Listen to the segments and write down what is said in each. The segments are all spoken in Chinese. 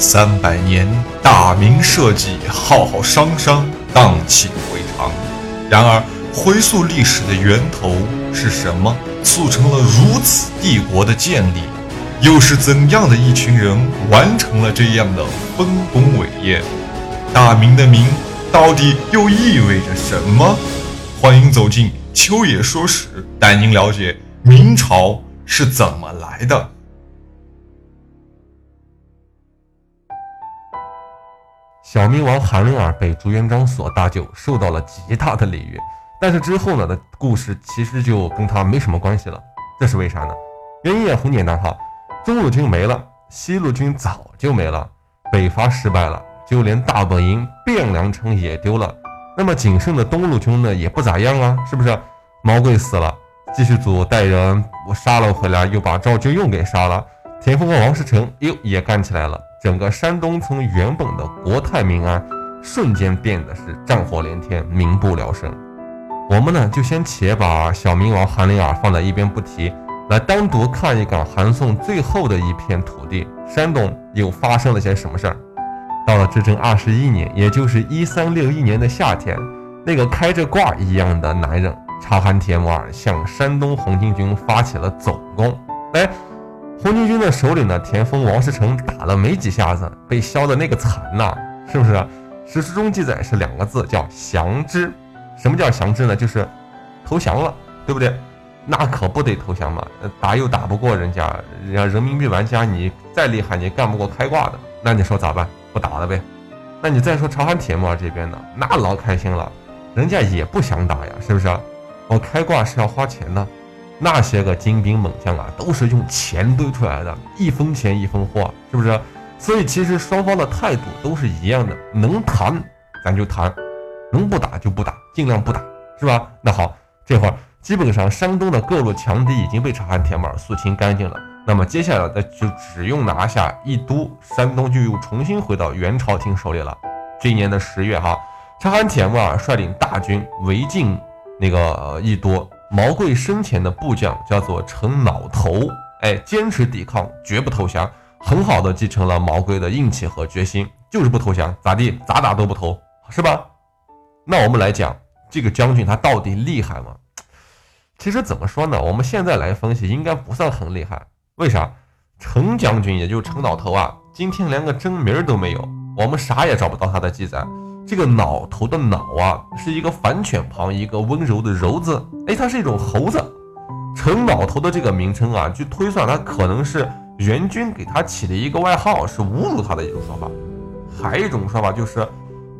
三百年，大明社稷，浩浩汤汤，荡气回肠。然而，回溯历史的源头是什么，促成了如此帝国的建立？又是怎样的一群人完成了这样的丰功伟业？大明的“明”到底又意味着什么？欢迎走进秋野说史，带您了解明朝是怎么来的。小明王韩林儿被朱元璋所搭救，受到了极大的礼遇。但是之后呢的故事其实就跟他没什么关系了。这是为啥呢？原因也很简单哈，中路军没了，西路军早就没了，北伐失败了，就连大本营汴梁城也丢了。那么仅剩的东路军呢也不咋样啊，是不是？毛贵死了，继续组带人我杀了回来，又把赵军又给杀了。田丰和王世成又也干起来了。整个山东从原本的国泰民安，瞬间变得是战火连天，民不聊生。我们呢就先且把小明王韩林儿放在一边不提，来单独看一看韩宋最后的一片土地——山东又发生了些什么事儿。到了至正二十一年，也就是一三六一年的夏天，那个开着挂一样的男人察罕帖木儿向山东红巾军发起了总攻。哎。红巾军的首领呢，田丰、王世成打了没几下子，被削的那个惨呐，是不是？史书中记载是两个字，叫降之。什么叫降之呢？就是投降了，对不对？那可不得投降嘛，打又打不过人家，人家人民币玩家，你再厉害，你干不过开挂的，那你说咋办？不打了呗？那你再说朝鲜铁木儿这边呢，那老开心了，人家也不想打呀，是不是？我开挂是要花钱的。那些个精兵猛将啊，都是用钱堆出来的，一分钱一分货，是不是？所以其实双方的态度都是一样的，能谈咱就谈，能不打就不打，尽量不打，是吧？那好，这会儿基本上山东的各路强敌已经被察罕帖木儿肃清干净了，那么接下来的就只用拿下一都，山东就又重新回到元朝廷手里了。这一年的十月，哈，察罕帖木儿率领大军围进那个一都。毛贵生前的部将叫做陈老头，哎，坚持抵抗，绝不投降，很好的继承了毛贵的硬气和决心，就是不投降，咋地，咋打都不投，是吧？那我们来讲这个将军他到底厉害吗？其实怎么说呢？我们现在来分析，应该不算很厉害。为啥？陈将军，也就是陈老头啊，今天连个真名都没有，我们啥也找不到他的记载。这个脑头的脑啊，是一个反犬旁，一个温柔的柔字。哎，它是一种猴子。陈老头的这个名称啊，据推算，他可能是元军给他起的一个外号，是侮辱他的一种说法。还有一种说法就是，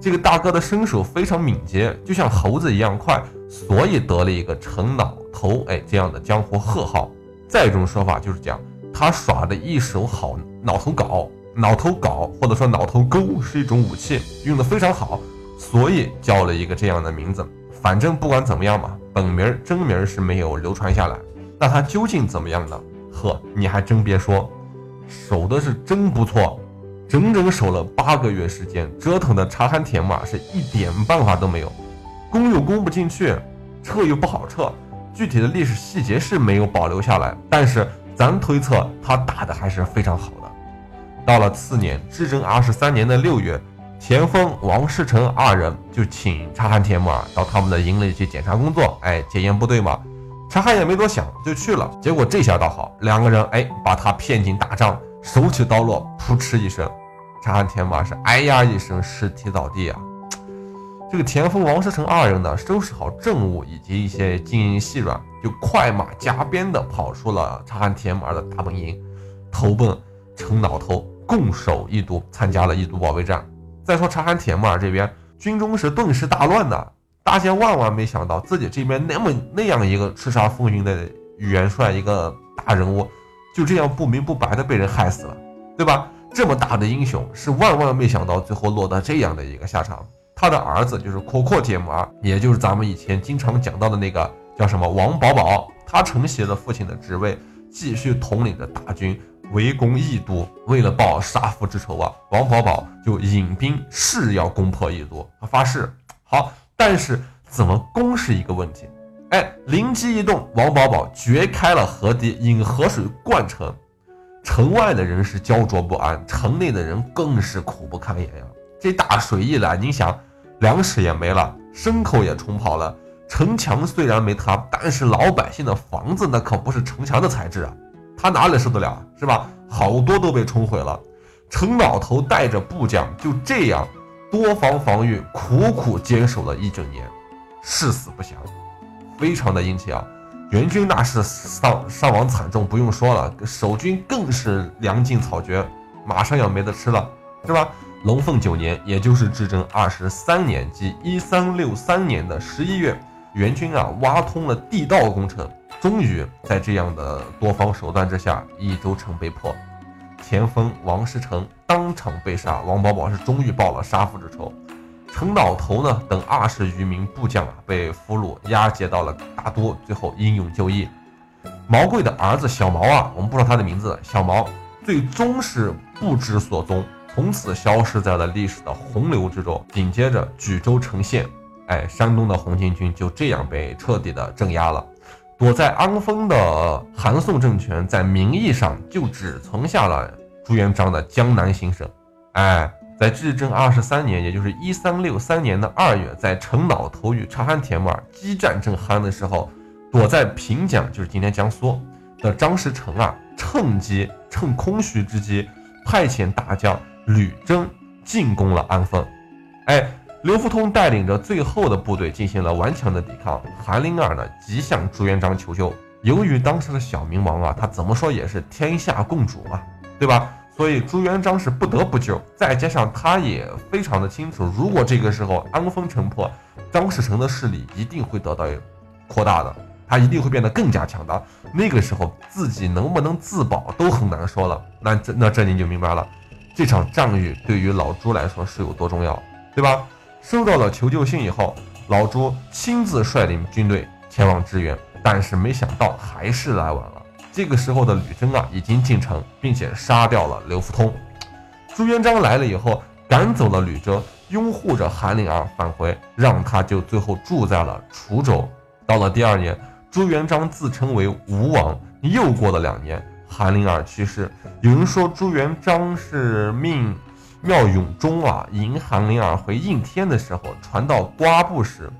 这个大哥的身手非常敏捷，就像猴子一样快，所以得了一个陈老头哎这样的江湖贺号。再一种说法就是讲他耍的一手好脑头稿。脑头镐或者说脑头钩是一种武器，用的非常好，所以叫了一个这样的名字。反正不管怎么样嘛，本名真名是没有流传下来。那他究竟怎么样呢？呵，你还真别说，守的是真不错，整整守了八个月时间，折腾的察罕帖木儿是一点办法都没有，攻又攻不进去，撤又不好撤。具体的历史细节是没有保留下来，但是咱推测他打的还是非常好的。到了次年，至正二十三年的六月，田丰、王世成二人就请察罕帖木儿到他们的营里去检查工作，哎，检验部队嘛。察罕也没多想，就去了。结果这下倒好，两个人哎，把他骗进大帐，手起刀落，扑哧一声，察罕帖木儿是哎呀一声，尸体倒地啊。这个田丰、王世成二人呢，收拾好政务以及一些金银细软，就快马加鞭的跑出了察罕帖木儿的大本营，投奔陈老头。共守义都，参加了义都保卫战。再说察罕帖木儿这边，军中是顿时大乱呐！大家万万没想到，自己这边那么那样一个叱咤风云的元帅，一个大人物，就这样不明不白的被人害死了，对吧？这么大的英雄，是万万没想到最后落得这样的一个下场。他的儿子就是阔阔铁木儿，也就是咱们以前经常讲到的那个叫什么王保保，他承袭了父亲的职位，继续统领着大军。围攻义都，为了报杀父之仇啊，王保保就引兵誓要攻破义都。他发誓好，但是怎么攻是一个问题。哎，灵机一动，王保保掘开了河堤，引河水灌城。城外的人是焦灼不安，城内的人更是苦不堪言呀。这大水一来，你想，粮食也没了，牲口也冲跑了，城墙虽然没塌，但是老百姓的房子那可不是城墙的材质啊，他哪里受得了，是吧？好多都被冲毁了。程老头带着部将就这样多方防御，苦苦坚守了一整年，誓死不降，非常的殷切啊。援军那是丧伤亡惨重，不用说了，守军更是粮尽草绝，马上要没得吃了，是吧？龙凤九年，也就是至正二十三年，即一三六三年的十一月，援军啊挖通了地道工程，终于在这样的多方手段之下，益州城被破，前锋王师成当场被杀，王保保是终于报了杀父之仇。程老头呢等二十余名部将啊被俘虏押解到了大都，最后英勇就义。毛贵的儿子小毛啊，我们不知道他的名字，小毛最终是不知所踪。从此消失在了历史的洪流之中。紧接着，举州城陷，哎，山东的红巾军就这样被彻底的镇压了。躲在安丰的韩宋政权，在名义上就只存下了朱元璋的江南行省。哎，在至正二十三年，也就是一三六三年的二月，在陈老头与察罕铁木儿激战正酣的时候，躲在平江，就是今天江苏的张士诚啊，趁机趁空虚之机，派遣大将。吕征进攻了安丰，哎，刘福通带领着最后的部队进行了顽强的抵抗。韩林儿呢，急向朱元璋求救。由于当时的小明王啊，他怎么说也是天下共主嘛，对吧？所以朱元璋是不得不救。再加上他也非常的清楚，如果这个时候安丰城破，张士诚的势力一定会得到扩大的，他一定会变得更加强大。那个时候自己能不能自保都很难说了。那这那这你就明白了。这场战役对于老朱来说是有多重要，对吧？收到了求救信以后，老朱亲自率领军队前往支援，但是没想到还是来晚了。这个时候的吕征啊，已经进城，并且杀掉了刘福通。朱元璋来了以后，赶走了吕征，拥护着韩林儿返回，让他就最后住在了滁州。到了第二年，朱元璋自称为吴王。又过了两年。韩林儿去世，有人说朱元璋是命妙永忠啊迎韩灵儿回应天的时候，传到瓜部时，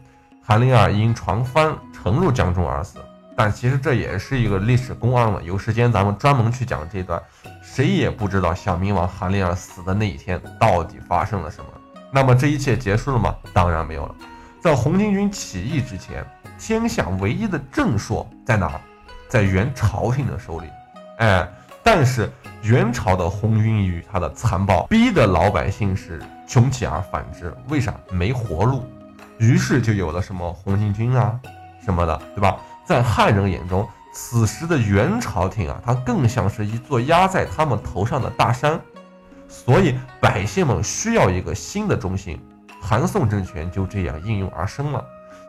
韩灵儿因船翻沉入江中而死。但其实这也是一个历史公案了，有时间咱们专门去讲这段。谁也不知道小明王韩灵儿死的那一天到底发生了什么。那么这一切结束了吗？当然没有了。在红巾军起义之前，天下唯一的正朔在哪？在元朝廷的手里。哎，但是元朝的红军与他的残暴，逼得老百姓是穷起而反之。为啥？没活路。于是就有了什么红巾军啊，什么的，对吧？在汉人眼中，此时的元朝廷啊，它更像是一座压在他们头上的大山。所以百姓们需要一个新的中心，韩宋政权就这样应运而生了。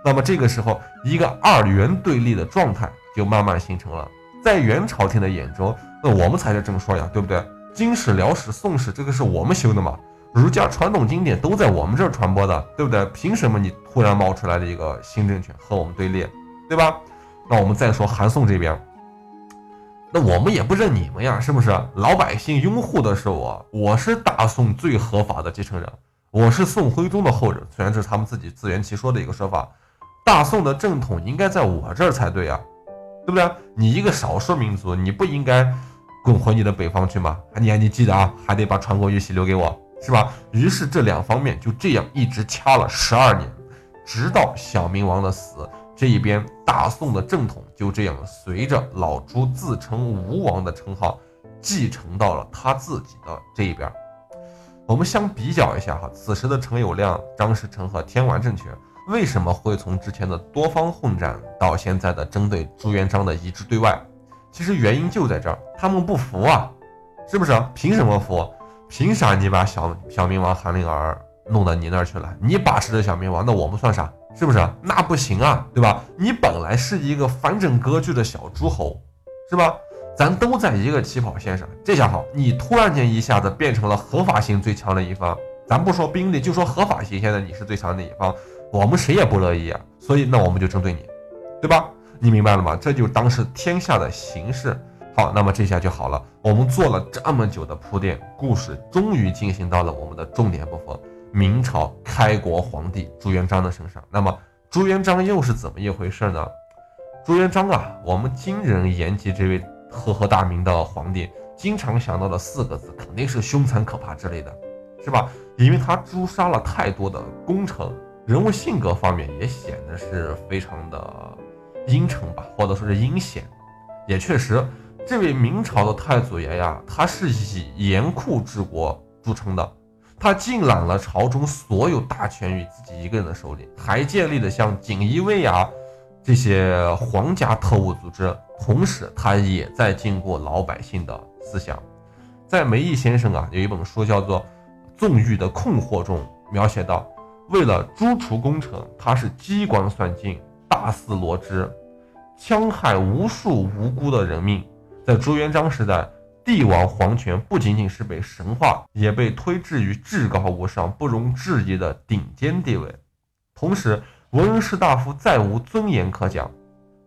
那么这个时候，一个二元对立的状态就慢慢形成了。在元朝廷的眼中，那我们才是正说呀，对不对？金史、辽史、宋史，这个是我们修的嘛？儒家传统经典都在我们这儿传播的，对不对？凭什么你突然冒出来的一个新政权和我们对立，对吧？那我们再说韩宋这边，那我们也不认你们呀，是不是？老百姓拥护的是我，我是大宋最合法的继承人，我是宋徽宗的后人，虽然这是他们自己自圆其说的一个说法，大宋的正统应该在我这儿才对呀。对不对？你一个少数民族，你不应该滚回你的北方去吗？你还你记得啊，还得把传国玉玺留给我，是吧？于是这两方面就这样一直掐了十二年，直到小明王的死，这一边大宋的正统就这样随着老朱自称吴王的称号继承到了他自己的这一边。我们相比较一下哈，此时的陈友谅、张士诚和天完政权。为什么会从之前的多方混战到现在的针对朱元璋的一致对外？其实原因就在这儿，他们不服啊，是不是？凭什么服？凭啥你把小小明王韩林儿弄到你那儿去了？你把持着小明王，那我们算啥？是不是？那不行啊，对吧？你本来是一个反整割据的小诸侯，是吧？咱都在一个起跑线上，这下好，你突然间一下子变成了合法性最强的一方，咱不说兵力，就说合法性，现在你是最强的一方。我们谁也不乐意啊，所以那我们就针对你，对吧？你明白了吗？这就是当时天下的形势。好，那么这下就好了。我们做了这么久的铺垫，故事终于进行到了我们的重点部分——明朝开国皇帝朱元璋的身上。那么朱元璋又是怎么一回事呢？朱元璋啊，我们今人言及这位赫赫大名的皇帝，经常想到的四个字肯定是凶残可怕之类的，是吧？因为他诛杀了太多的功臣，人物性格方面也显得是非常的阴沉吧，或者说是阴险。也确实，这位明朝的太祖爷呀，他是以严酷治国著称的，他尽揽了朝中所有大权于自己一个人的手里，还建立了像锦衣卫呀。这些皇家特务组织，同时他也在禁锢老百姓的思想。在梅毅先生啊有一本书叫做《纵欲的困惑》中描写到，为了诛除功臣，他是机关算尽，大肆罗织，戕害无数无辜的人命。在朱元璋时代，帝王皇权不仅仅是被神化，也被推至于至高无上、不容置疑的顶尖地位，同时。文人士大夫再无尊严可讲，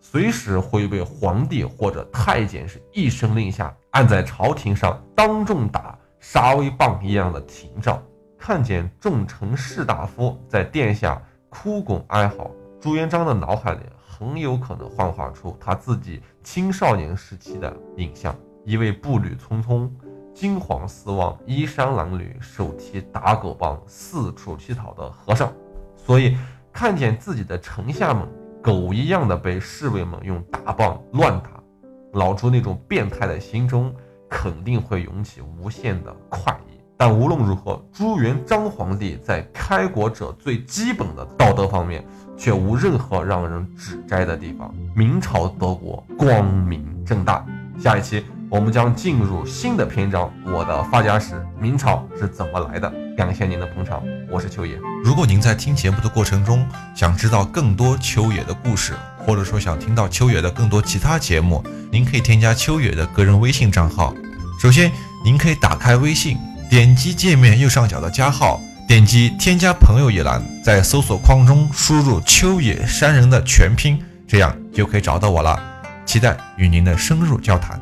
随时会被皇帝或者太监是一声令下，按在朝廷上当众打杀威棒一样的廷杖。看见众臣士大夫在殿下哭拱哀嚎，朱元璋的脑海里很有可能幻化出他自己青少年时期的影像：一位步履匆匆、惊惶四望、衣衫褴褛、手提打狗棒四处乞讨的和尚。所以。看见自己的臣下们狗一样的被侍卫们用大棒乱打，老朱那种变态的心中肯定会涌起无限的快意。但无论如何，朱元璋皇帝在开国者最基本的道德方面却无任何让人指摘的地方。明朝德国光明正大。下一期。我们将进入新的篇章，我的发家史，明朝是怎么来的？感谢您的捧场，我是秋野。如果您在听节目的过程中想知道更多秋野的故事，或者说想听到秋野的更多其他节目，您可以添加秋野的个人微信账号。首先，您可以打开微信，点击界面右上角的加号，点击添加朋友一栏，在搜索框中输入秋野山人的全拼，这样就可以找到我了。期待与您的深入交谈。